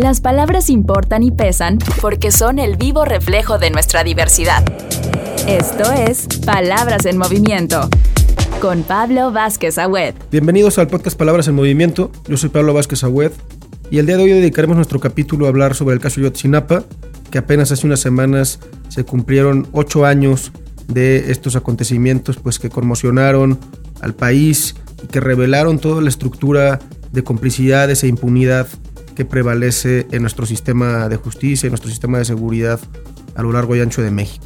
Las palabras importan y pesan porque son el vivo reflejo de nuestra diversidad. Esto es Palabras en Movimiento con Pablo Vázquez Agüed. Bienvenidos al podcast Palabras en Movimiento. Yo soy Pablo Vázquez Agüed y el día de hoy dedicaremos nuestro capítulo a hablar sobre el caso Yotzinapa, que apenas hace unas semanas se cumplieron ocho años de estos acontecimientos pues que conmocionaron al país y que revelaron toda la estructura de complicidades e impunidad que prevalece en nuestro sistema de justicia, en nuestro sistema de seguridad a lo largo y ancho de México.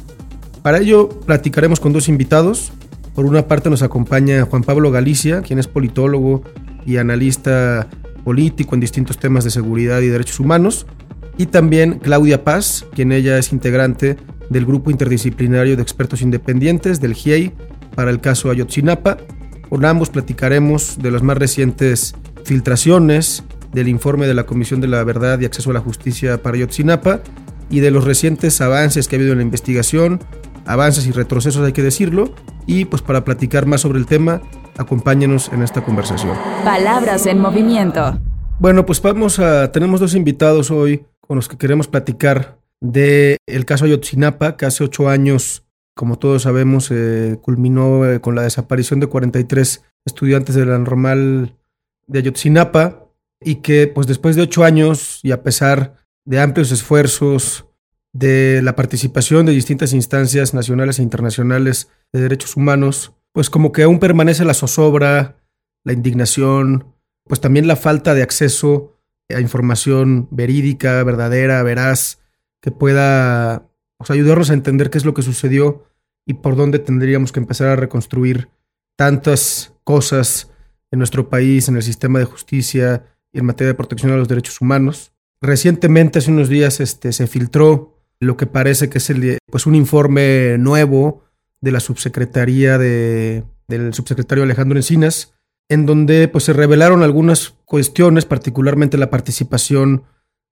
Para ello platicaremos con dos invitados. Por una parte nos acompaña Juan Pablo Galicia, quien es politólogo y analista político en distintos temas de seguridad y derechos humanos. Y también Claudia Paz, quien ella es integrante del Grupo Interdisciplinario de Expertos Independientes del GIEI para el caso Ayotzinapa. Con ambos platicaremos de las más recientes filtraciones del informe de la Comisión de la Verdad y Acceso a la Justicia para Ayotzinapa y de los recientes avances que ha habido en la investigación, avances y retrocesos hay que decirlo, y pues para platicar más sobre el tema, acompáñenos en esta conversación. Palabras en movimiento. Bueno, pues vamos a tenemos dos invitados hoy con los que queremos platicar de el caso Ayotzinapa, que hace ocho años, como todos sabemos, eh, culminó eh, con la desaparición de 43 estudiantes de la normal de Ayotzinapa y que pues después de ocho años y a pesar de amplios esfuerzos de la participación de distintas instancias nacionales e internacionales de derechos humanos, pues como que aún permanece la zozobra, la indignación, pues también la falta de acceso a información verídica, verdadera, veraz, que pueda pues, ayudarnos a entender qué es lo que sucedió y por dónde tendríamos que empezar a reconstruir tantas cosas en nuestro país, en el sistema de justicia, en materia de protección a los derechos humanos. Recientemente, hace unos días, este, se filtró lo que parece que es el, pues un informe nuevo de la subsecretaría de, del subsecretario Alejandro Encinas, en donde pues, se revelaron algunas cuestiones, particularmente la participación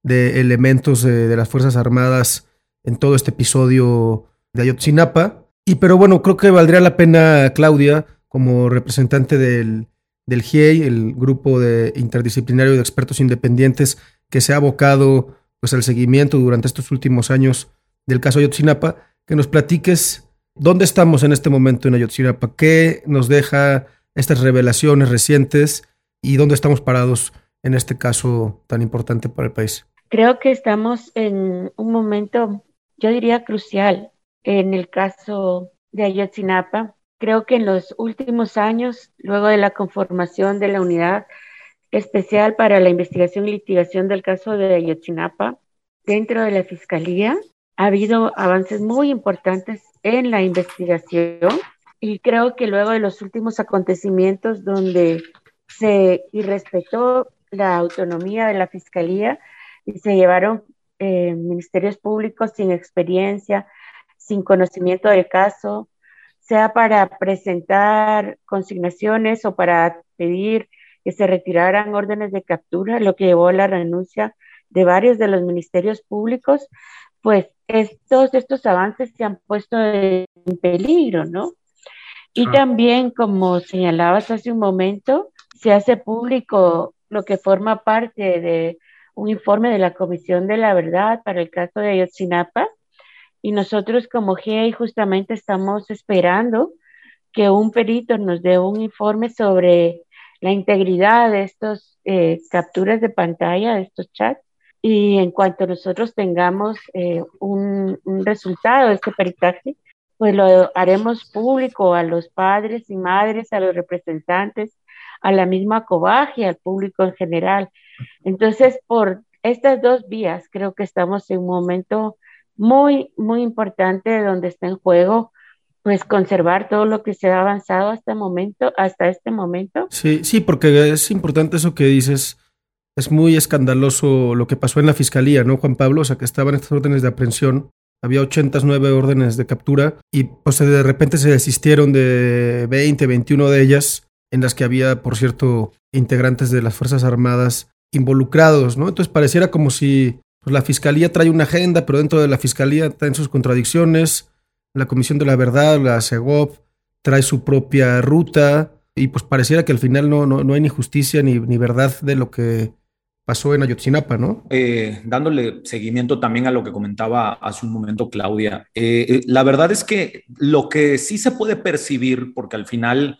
de elementos de, de las Fuerzas Armadas en todo este episodio de Ayotzinapa. Y pero bueno, creo que valdría la pena, Claudia, como representante del, del GIEI, el grupo de interdisciplinario de expertos independientes que se ha abocado pues, al seguimiento durante estos últimos años del caso Ayotzinapa, que nos platiques dónde estamos en este momento en Ayotzinapa, qué nos deja estas revelaciones recientes y dónde estamos parados en este caso tan importante para el país. Creo que estamos en un momento, yo diría, crucial en el caso de Ayotzinapa, Creo que en los últimos años, luego de la conformación de la unidad especial para la investigación y litigación del caso de Ayotzinapa, dentro de la Fiscalía, ha habido avances muy importantes en la investigación y creo que luego de los últimos acontecimientos donde se irrespetó la autonomía de la Fiscalía y se llevaron eh, ministerios públicos sin experiencia, sin conocimiento del caso, sea para presentar consignaciones o para pedir que se retiraran órdenes de captura, lo que llevó a la renuncia de varios de los ministerios públicos, pues estos, estos avances se han puesto en peligro, ¿no? Y también, como señalabas hace un momento, se hace público lo que forma parte de un informe de la Comisión de la Verdad para el caso de Ayotzinapa, y nosotros como GEI justamente estamos esperando que un perito nos dé un informe sobre la integridad de estos eh, capturas de pantalla, de estos chats. Y en cuanto nosotros tengamos eh, un, un, resultado de este peritaje, pues lo haremos público a los padres y madres, a los representantes, a la misma cobaje, al público en general. Entonces, por estas dos vías, creo que estamos en un momento muy, muy importante donde está en juego pues conservar todo lo que se ha avanzado hasta momento, hasta este momento. Sí, sí, porque es importante eso que dices. Es muy escandaloso lo que pasó en la fiscalía, ¿no, Juan Pablo? O sea, que estaban estas órdenes de aprehensión, había 89 órdenes de captura y pues de repente se desistieron de 20, 21 de ellas, en las que había, por cierto, integrantes de las Fuerzas Armadas involucrados, ¿no? Entonces pareciera como si pues la fiscalía trae una agenda, pero dentro de la fiscalía traen sus contradicciones. La Comisión de la Verdad, la CEGOP, trae su propia ruta y pues pareciera que al final no, no, no hay ni justicia ni, ni, verdad de lo que pasó en Ayotzinapa, ¿no? Eh, dándole seguimiento también a lo que comentaba hace un momento Claudia, eh, eh, la verdad es que lo que sí se puede percibir, porque al final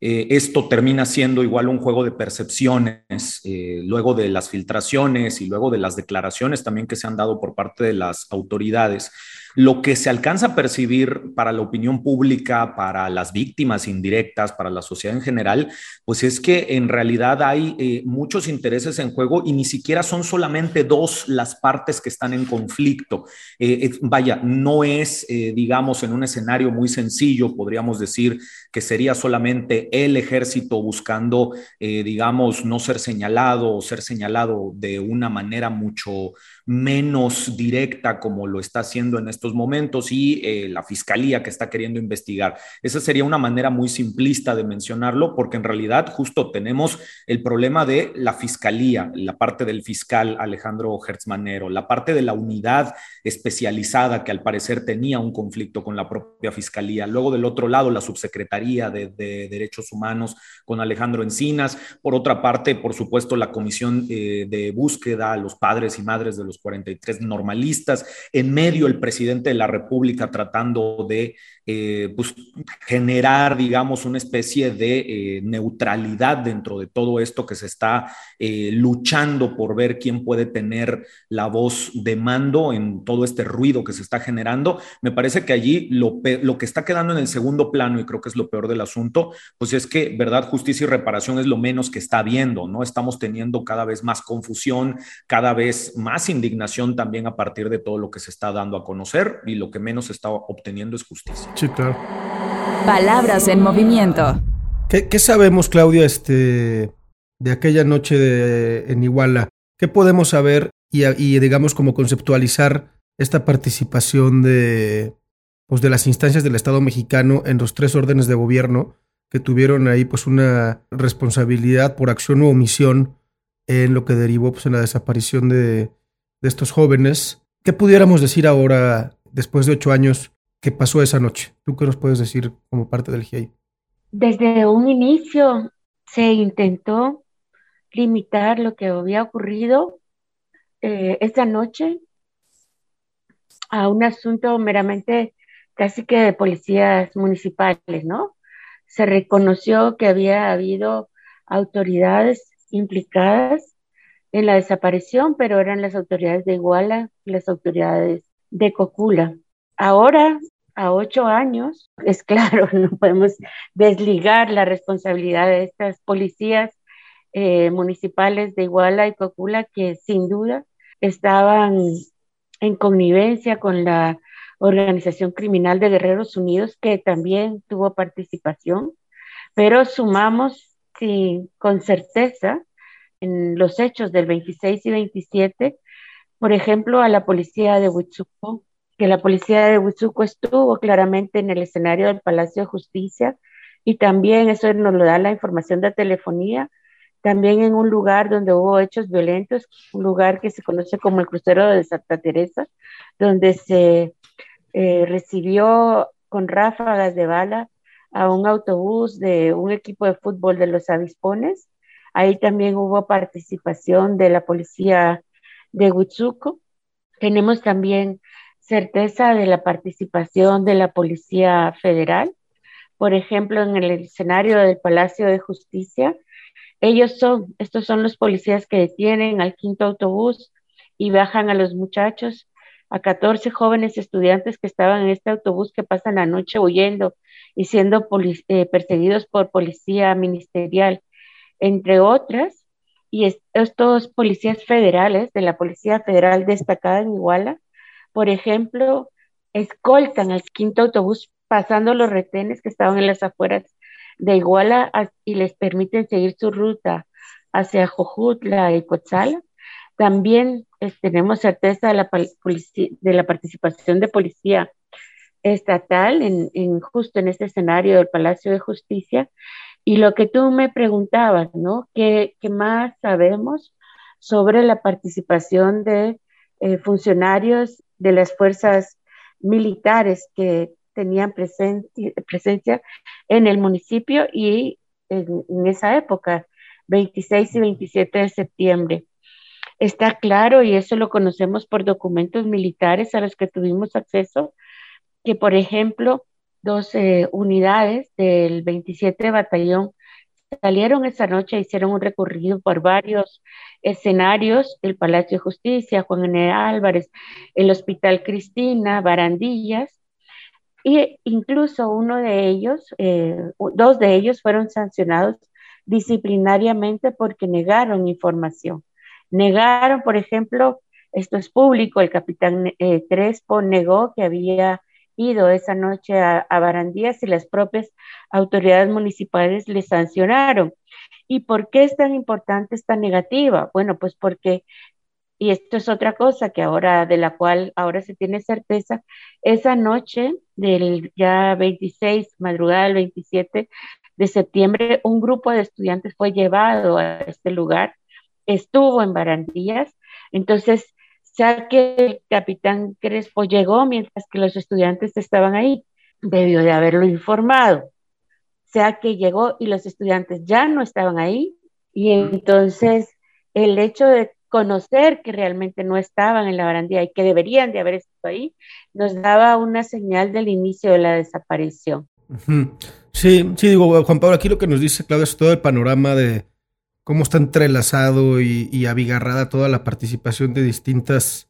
esto termina siendo igual un juego de percepciones, luego de las filtraciones y luego de las declaraciones también que se han dado por parte de las autoridades, lo que se alcanza a percibir para la opinión pública, para las víctimas indirectas, para la sociedad en general, pues es que en realidad hay eh, muchos intereses en juego y ni siquiera son solamente dos las partes que están en conflicto. Eh, vaya, no es, eh, digamos, en un escenario muy sencillo, podríamos decir que sería solamente el ejército buscando, digamos, no ser señalado o ser señalado de una manera mucho menos directa como lo está haciendo en estos momentos y eh, la fiscalía que está queriendo investigar. Esa sería una manera muy simplista de mencionarlo porque en realidad justo tenemos el problema de la fiscalía, la parte del fiscal Alejandro Hertzmanero, la parte de la unidad especializada que al parecer tenía un conflicto con la propia fiscalía. Luego del otro lado, la subsecretaría de, Derechos Humanos con Alejandro Encinas. Por otra parte, por supuesto, la comisión eh, de búsqueda los padres y madres de los 43 normalistas, en medio el presidente de la República tratando de eh, pues, generar, digamos, una especie de eh, neutralidad dentro de todo esto que se está eh, luchando por ver quién puede tener la voz de mando en todo este ruido que se está generando. Me parece que allí lo, lo que está quedando en el segundo plano, y creo que es lo peor del asunto, pues es que verdad, justicia y reparación es lo menos que está habiendo, ¿no? Estamos teniendo cada vez más confusión, cada vez más indignación también a partir de todo lo que se está dando a conocer y lo que menos se está obteniendo es justicia. Sí, claro. Palabras en movimiento. ¿Qué, sabemos, Claudia, este, de aquella noche de, en Iguala? ¿Qué podemos saber y, y, digamos, como conceptualizar esta participación de, pues, de las instancias del Estado mexicano en los tres órdenes de gobierno que tuvieron ahí pues una responsabilidad por acción u omisión en lo que derivó pues, en la desaparición de, de estos jóvenes. ¿Qué pudiéramos decir ahora, después de ocho años, ¿Qué pasó esa noche? ¿Tú qué nos puedes decir como parte del GIEI? Desde un inicio se intentó limitar lo que había ocurrido eh, esa noche a un asunto meramente casi que de policías municipales, ¿no? Se reconoció que había habido autoridades implicadas en la desaparición, pero eran las autoridades de Iguala, las autoridades de Cocula. Ahora, a ocho años, es claro, no podemos desligar la responsabilidad de estas policías eh, municipales de Iguala y Cocula que sin duda estaban en connivencia con la organización criminal de Guerreros Unidos que también tuvo participación, pero sumamos sí, con certeza en los hechos del 26 y 27, por ejemplo, a la policía de Huitzuco, que la policía de Huizuco estuvo claramente en el escenario del Palacio de Justicia y también eso nos lo da la información de telefonía, también en un lugar donde hubo hechos violentos, un lugar que se conoce como el crucero de Santa Teresa, donde se eh, recibió con ráfagas de bala a un autobús de un equipo de fútbol de los avispones. Ahí también hubo participación de la policía de Huizuco. Tenemos también certeza de la participación de la Policía Federal. Por ejemplo, en el escenario del Palacio de Justicia, ellos son, estos son los policías que detienen al quinto autobús y bajan a los muchachos, a 14 jóvenes estudiantes que estaban en este autobús que pasan la noche huyendo y siendo eh, perseguidos por policía ministerial, entre otras. Y estos policías federales de la Policía Federal destacada en Iguala por ejemplo, escoltan al quinto autobús pasando los retenes que estaban en las afueras de Iguala y les permiten seguir su ruta hacia Jojutla y Cotzala. También tenemos certeza de la, participación de policía estatal en, justo en este escenario del Palacio de Justicia. Y lo que tú me preguntabas, ¿no? ¿Qué, qué más sabemos sobre la participación de eh, funcionarios de las fuerzas militares que tenían presencia en el municipio y en, esa época, 26 y 27 de septiembre. Está claro, y eso lo conocemos por documentos militares a los que tuvimos acceso, que por ejemplo, dos unidades del 27 Batallón salieron esa noche, hicieron un recorrido por varios escenarios, el Palacio de Justicia, Juan N. Álvarez, el Hospital Cristina, Barandillas, e incluso uno de ellos, eh, dos de ellos fueron sancionados disciplinariamente porque negaron información. Negaron, por ejemplo, esto es público, el capitán eh, Crespo negó que había ido esa noche a, Barandías y las propias autoridades municipales le sancionaron. ¿Y por qué es tan importante esta negativa? Bueno, pues porque, y esto es otra cosa que ahora, de la cual ahora se tiene certeza, esa noche del ya 26, madrugada del 27 de septiembre, un grupo de estudiantes fue llevado a este lugar, estuvo en Barandías, entonces sea que el capitán Crespo llegó mientras que los estudiantes estaban ahí, debió de haberlo informado. Sea que llegó y los estudiantes ya no estaban ahí, y entonces el hecho de conocer que realmente no estaban en la barandilla y que deberían de haber estado ahí, nos daba una señal del inicio de la desaparición. Sí, sí, digo, Juan Pablo, aquí lo que nos dice Claudia es todo el panorama de, cómo está entrelazado y, abigarrada toda la participación de distintas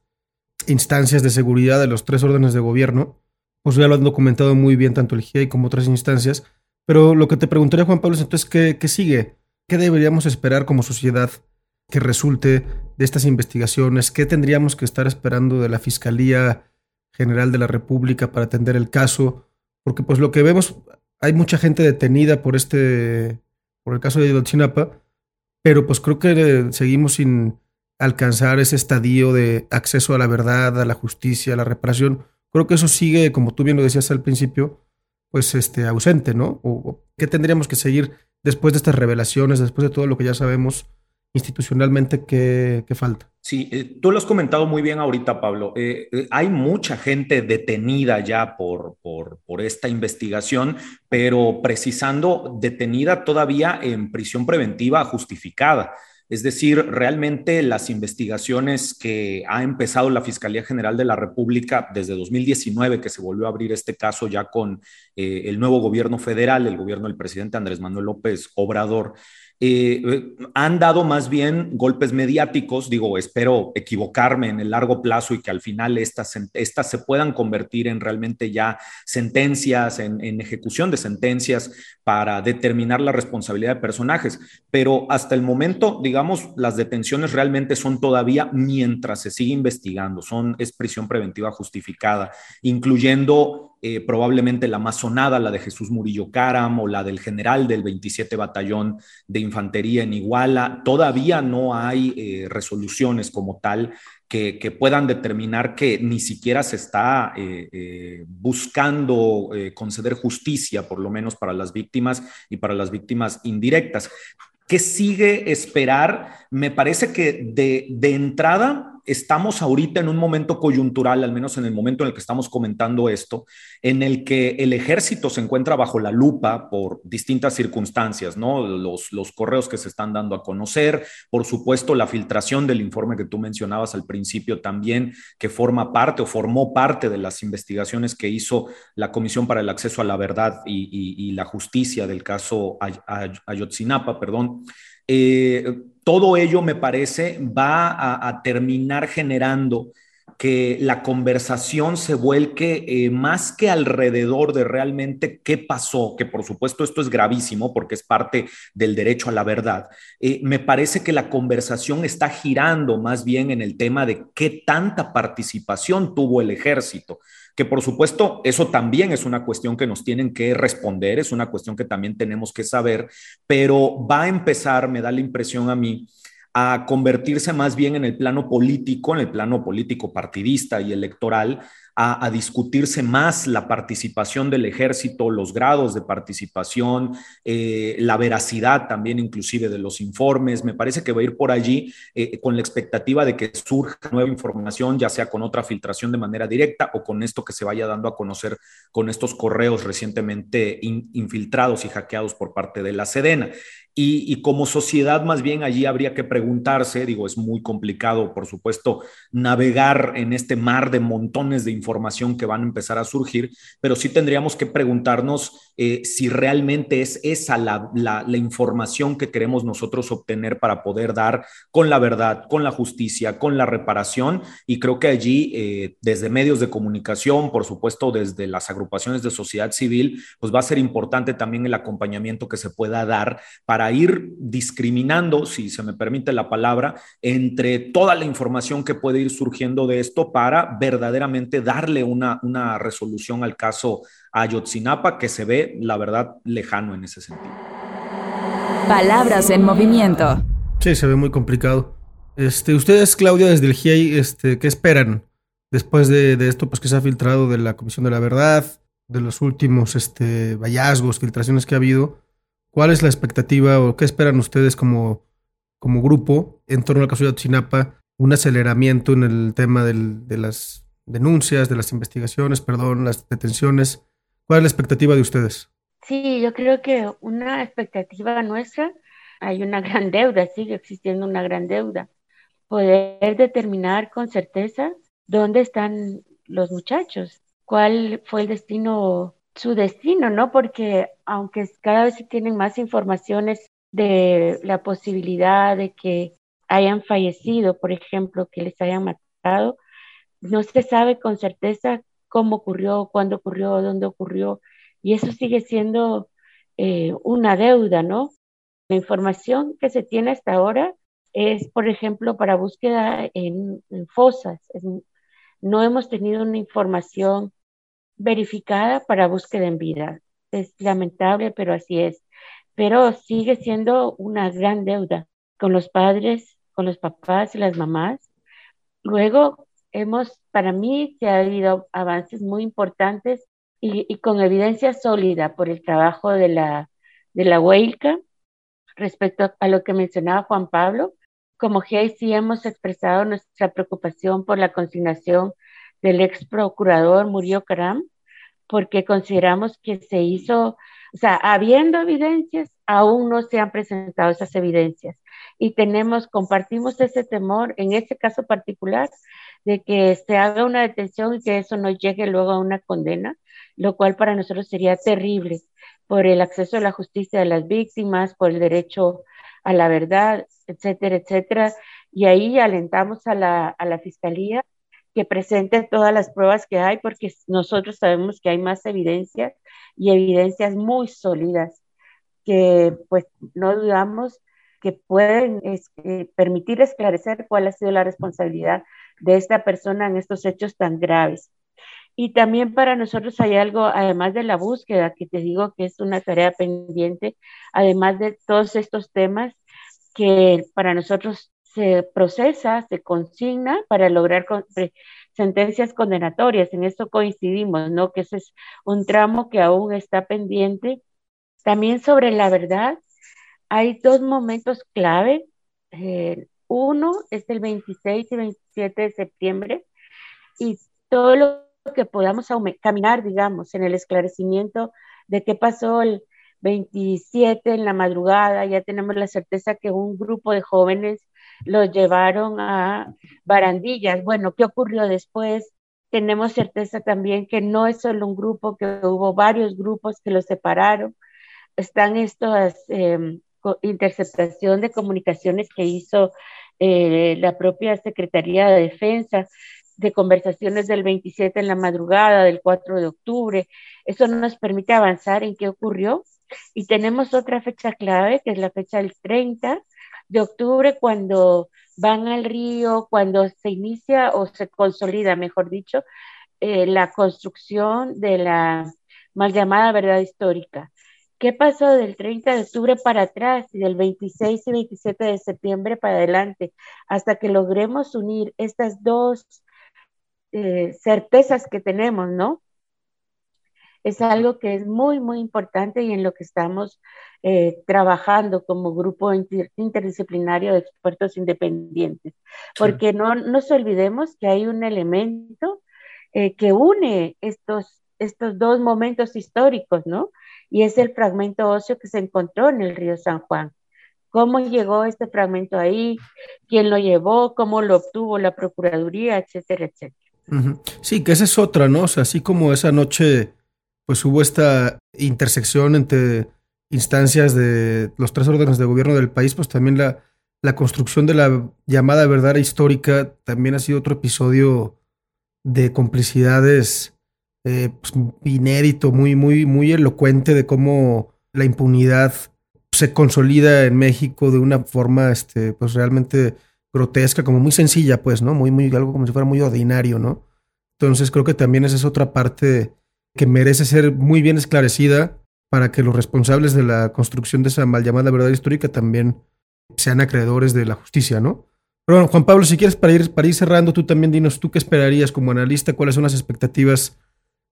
instancias de seguridad de los tres órdenes de gobierno. Pues ya lo han documentado muy bien tanto el GIEI como otras instancias. Pero lo que te preguntaría, Juan Pablo, es entonces, ¿qué, ¿qué sigue? ¿Qué deberíamos esperar como sociedad que resulte de estas investigaciones? ¿Qué tendríamos que estar esperando de la Fiscalía General de la República para atender el caso? Porque pues lo que vemos, hay mucha gente detenida por este, por el caso de Ayotzinapa, pero pues creo que eh, seguimos sin alcanzar ese estadio de acceso a la verdad, a la justicia, a la reparación. Creo que eso sigue, como tú bien lo decías al principio, pues este, ausente, ¿no? O, ¿Qué tendríamos que seguir después de estas revelaciones, después de todo lo que ya sabemos institucionalmente que, falta. Sí, eh, tú lo has comentado muy bien ahorita, Pablo. Eh, eh, hay mucha gente detenida ya por, por, por, esta investigación, pero precisando detenida todavía en prisión preventiva justificada. Es decir, realmente las investigaciones que ha empezado la Fiscalía General de la República desde 2019, que se volvió a abrir este caso ya con el nuevo gobierno federal, el gobierno del presidente Andrés Manuel López Obrador, eh, han dado más bien golpes mediáticos, digo, espero equivocarme en el largo plazo y que al final estas, estas se puedan convertir en realmente ya sentencias, en, en ejecución de sentencias para determinar la responsabilidad de personajes. Pero hasta el momento, digamos, las detenciones realmente son todavía mientras se sigue investigando, son, es prisión preventiva justificada, incluyendo eh, probablemente la masonada, la de Jesús Murillo Caram o la del general del 27 Batallón de Infantería en Iguala. Todavía no hay eh, resoluciones como tal que, puedan determinar que ni siquiera se está eh, buscando conceder justicia, por lo menos para las víctimas y para las víctimas indirectas. ¿Qué sigue esperar? Me parece que de entrada estamos ahorita en un momento coyuntural, al menos en el momento en el que estamos comentando esto, en el que el ejército se encuentra bajo la lupa por distintas circunstancias, ¿no? Los, los correos que se están dando a conocer, por supuesto, la filtración del informe que tú mencionabas al principio también, que forma parte o formó parte de las investigaciones que hizo la Comisión para el Acceso a la Verdad y, la Justicia del caso Ayotzinapa, perdón. Eh, todo ello me parece va a, terminar generando que la conversación se vuelque eh, más que alrededor de realmente qué pasó, que por supuesto esto es gravísimo porque es parte del derecho a la verdad. Eh, me parece que la conversación está girando más bien en el tema de qué tanta participación tuvo el ejército que por supuesto eso también es una cuestión que nos tienen que responder, es una cuestión que también tenemos que saber, pero va a empezar, me da la impresión a mí, a convertirse más bien en el plano político, en el plano político partidista y electoral, a, discutirse más la participación del ejército, los grados de participación, eh, la veracidad también inclusive de los informes. Me parece que va a ir por allí eh, con la expectativa de que surja nueva información, ya sea con otra filtración de manera directa o con esto que se vaya dando a conocer con estos correos recientemente infiltrados y hackeados por parte de la Sedena. Y, como sociedad, más bien allí habría que preguntarse, digo, es muy complicado, por supuesto, navegar en este mar de montones de información que van a empezar a surgir, pero sí tendríamos que preguntarnos eh, si realmente es esa la, información que queremos nosotros obtener para poder dar con la verdad, con la justicia, con la reparación. Y creo que allí, eh, desde medios de comunicación, por supuesto, desde las agrupaciones de sociedad civil, pues va a ser importante también el acompañamiento que se pueda dar para ir discriminando, si se me permite la palabra, entre toda la información que puede ir surgiendo de esto para verdaderamente darle una, una resolución al caso Ayotzinapa que se ve, la verdad, lejano en ese sentido. Palabras en movimiento. Sí, se ve muy complicado. Este, ustedes, Claudia, desde el GIEI, este, ¿qué esperan después de, de, esto pues, que se ha filtrado de la Comisión de la Verdad, de los últimos este, hallazgos, filtraciones que ha habido? ¿Cuál es la expectativa o qué esperan ustedes como, como grupo en torno al caso de Ayotzinapa? Un aceleramiento en el tema de las denuncias, de las investigaciones, perdón, las detenciones. ¿Cuál es la expectativa de ustedes? Sí, yo creo que una expectativa nuestra, hay una gran deuda, sigue existiendo una gran deuda. Poder determinar con certeza dónde están los muchachos, cuál fue el destino su destino, ¿no? Porque aunque cada vez se tienen más informaciones de la posibilidad de que hayan fallecido, por ejemplo, que les hayan matado, no se sabe con certeza cómo ocurrió, cuándo ocurrió, dónde ocurrió, y eso sigue siendo eh, una deuda, ¿no? La información que se tiene hasta ahora es, por ejemplo, para búsqueda en, fosas. no hemos tenido una información verificada para búsqueda en vida. Es lamentable, pero así es. Pero sigue siendo una gran deuda con los padres, con los papás y las mamás. Luego, hemos, para mí, se ha habido avances muy importantes y, con evidencia sólida por el trabajo de la, de la respecto a lo que mencionaba Juan Pablo. Como GIC hemos expresado nuestra preocupación por la consignación del ex procurador Murió Caram, porque consideramos que se hizo, o sea, habiendo evidencias, aún no se han presentado esas evidencias. Y tenemos, compartimos ese temor en este caso particular de que se haga una detención y que eso no llegue luego a una condena, lo cual para nosotros sería terrible por el acceso a la justicia de las víctimas, por el derecho a la verdad, etcétera, etcétera. Y ahí alentamos a la, a la Fiscalía que presente todas las pruebas que hay, porque nosotros sabemos que hay más evidencias y evidencias muy sólidas que pues no dudamos que pueden eh, permitir esclarecer cuál ha sido la responsabilidad de esta persona en estos hechos tan graves. Y también para nosotros hay algo, además de la búsqueda, que te digo que es una tarea pendiente, además de todos estos temas que para nosotros se procesa, se consigna para lograr sentencias condenatorias. En esto coincidimos, ¿no? Que ese es un tramo que aún está pendiente. También sobre la verdad, hay dos momentos clave. Eh, uno es el 26 y 27 de septiembre y todo lo que podamos caminar, digamos, en el esclarecimiento de qué pasó el 27 en la madrugada, ya tenemos la certeza que un grupo de jóvenes los llevaron a barandillas. Bueno, ¿qué ocurrió después? Tenemos certeza también que no es solo un grupo, que hubo varios grupos que los separaron. Están estas eh, interceptación de comunicaciones que hizo eh, la propia Secretaría de Defensa de conversaciones del 27 en la madrugada, del 4 de octubre. Eso nos permite avanzar en qué ocurrió. Y tenemos otra fecha clave, que es la fecha del 30, de octubre cuando van al río, cuando se inicia o se consolida, mejor dicho, eh, la construcción de la mal llamada verdad histórica. ¿Qué pasó del 30 de octubre para atrás y del 26 y 27 de septiembre para adelante hasta que logremos unir estas dos eh, certezas que tenemos, ¿no? Es algo que es muy, muy importante y en lo que estamos eh, trabajando como grupo interdisciplinario de expertos independientes. Porque no nos olvidemos que hay un elemento eh, que une estos, estos dos momentos históricos, ¿no? Y es el fragmento óseo que se encontró en el río San Juan. cómo llegó este fragmento ahí, quién lo llevó, cómo lo obtuvo la Procuraduría, etcétera, etcétera. Sí, que esa es otra, ¿no? O sea, así como esa noche, pues hubo esta intersección entre instancias de los tres órdenes de gobierno del país, pues también la, la construcción de la llamada verdad histórica también ha sido otro episodio de complicidades eh, pues, inédito, muy, muy, muy elocuente de cómo la impunidad se consolida en México de una forma este, pues realmente grotesca, como muy sencilla, pues, ¿no? Muy, muy, algo como si fuera muy ordinario, ¿no? Entonces creo que también esa es otra parte que merece ser muy bien esclarecida para que los responsables de la construcción de esa mal llamada verdad histórica también sean acreedores de la justicia, ¿no? Pero bueno, Juan Pablo, si quieres para ir, para ir cerrando, tú también dinos, ¿tú qué esperarías como analista? ¿Cuáles son las expectativas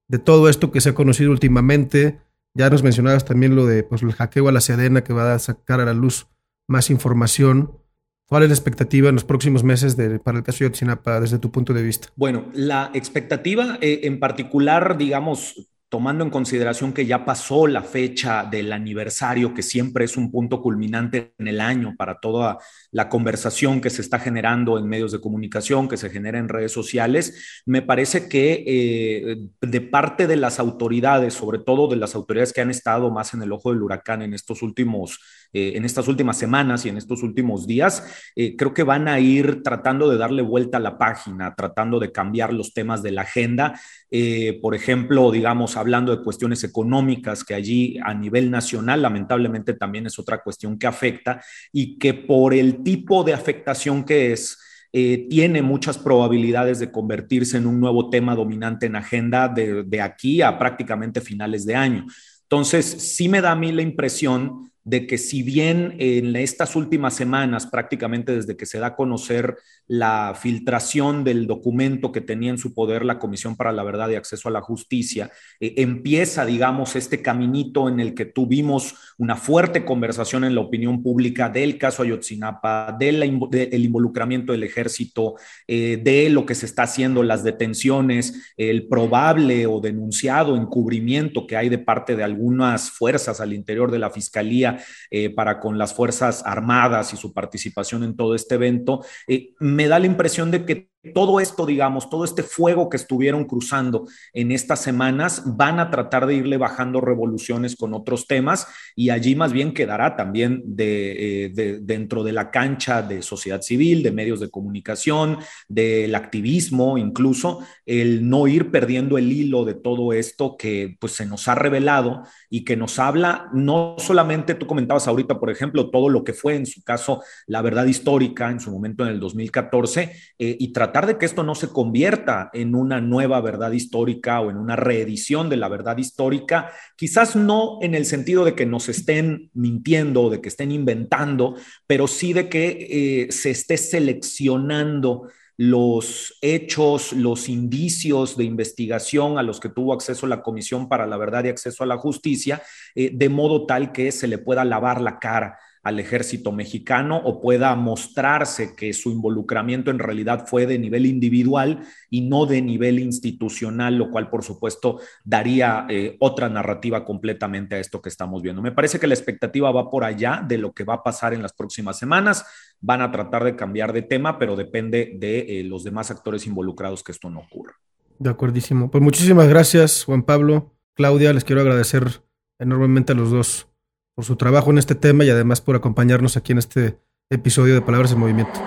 de todo esto que se ha conocido últimamente? Ya nos mencionabas también lo de pues, el hackeo a la Sedena que va a sacar a la luz más información. ¿Cuál es la expectativa en los próximos meses para el caso de Yotzinapa desde tu punto de vista? Bueno, la expectativa eh, en particular, digamos, tomando en consideración que ya pasó la fecha del aniversario, que siempre es un punto culminante en el año para toda la conversación que se está generando en medios de comunicación, que se genera en redes sociales, me parece que eh, de parte de las autoridades, sobre todo de las autoridades que han estado más en el ojo del huracán en estos últimos eh, en estas últimas semanas y en estos últimos días, eh, creo que van a ir tratando de darle vuelta a la página, tratando de cambiar los temas de la agenda. Eh, por ejemplo, digamos, hablando de cuestiones económicas, que allí a nivel nacional lamentablemente también es otra cuestión que afecta y que por el tipo de afectación que es, tiene muchas probabilidades de convertirse en un nuevo tema dominante en agenda de, de, aquí a prácticamente finales de año. Entonces, sí me da a mí la impresión de que si bien en estas últimas semanas, prácticamente desde que se da a conocer la filtración del documento que tenía en su poder la Comisión para la Verdad y Acceso a la Justicia, eh, empieza, digamos, este caminito en el que tuvimos una fuerte conversación en la opinión pública del caso Ayotzinapa, del involucramiento del ejército, eh, de lo que se está haciendo, las detenciones, el probable o denunciado encubrimiento que hay de parte de algunas fuerzas al interior de la Fiscalía eh, para con las Fuerzas Armadas y su participación en todo este evento, eh, me da la impresión de que todo esto, digamos, todo este fuego que estuvieron cruzando en estas semanas, van a tratar de irle bajando revoluciones con otros temas y allí más bien quedará también de, eh, dentro de la cancha de sociedad civil, de medios de comunicación, del activismo, incluso el no ir perdiendo el hilo de todo esto que pues se nos ha revelado y que nos habla no solamente, tú comentabas ahorita, por ejemplo, todo lo que fue en su caso la verdad histórica en su momento en el 2014 eh, y tratar de que esto no se convierta en una nueva verdad histórica o en una reedición de la verdad histórica, quizás no en el sentido de que nos estén mintiendo o de que estén inventando, pero sí de que eh, se esté seleccionando los hechos, los indicios de investigación a los que tuvo acceso la Comisión para la Verdad y Acceso a la Justicia, eh, de modo tal que se le pueda lavar la cara al ejército mexicano o pueda mostrarse que su involucramiento en realidad fue de nivel individual y no de nivel institucional, lo cual por supuesto daría eh, otra narrativa completamente a esto que estamos viendo. Me parece que la expectativa va por allá de lo que va a pasar en las próximas semanas. Van a tratar de cambiar de tema, pero depende de eh, los demás actores involucrados que esto no ocurra. De acuerdísimo. Pues muchísimas gracias, Juan Pablo. Claudia, les quiero agradecer enormemente a los dos por su trabajo en este tema y además por acompañarnos aquí en este episodio de Palabras en Movimiento.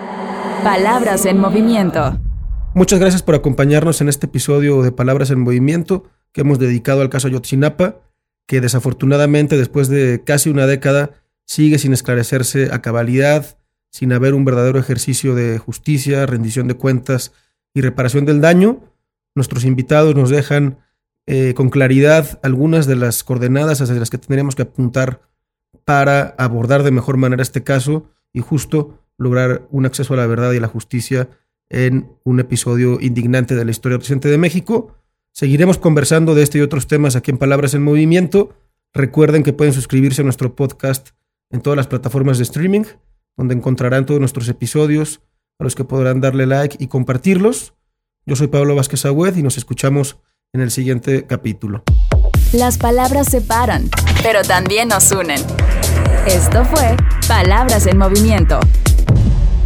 Palabras en Movimiento. Muchas gracias por acompañarnos en este episodio de Palabras en Movimiento que hemos dedicado al caso Ayotzinapa, que desafortunadamente después de casi una década sigue sin esclarecerse a cabalidad, sin haber un verdadero ejercicio de justicia, rendición de cuentas y reparación del daño. Nuestros invitados nos dejan eh, con claridad algunas de las coordenadas hacia las que tendríamos que apuntar para abordar de mejor manera este caso y justo lograr un acceso a la verdad y la justicia en un episodio indignante de la historia reciente de México. Seguiremos conversando de este y otros temas aquí en Palabras en Movimiento. Recuerden que pueden suscribirse a nuestro podcast en todas las plataformas de streaming, donde encontrarán todos nuestros episodios, a los que podrán darle like y compartirlos. Yo soy Pablo Vázquez Agüed y nos escuchamos en el siguiente capítulo. Las palabras separan, pero también nos unen. Esto fue Palabras en Movimiento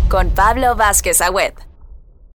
con Pablo Vázquez Agüed.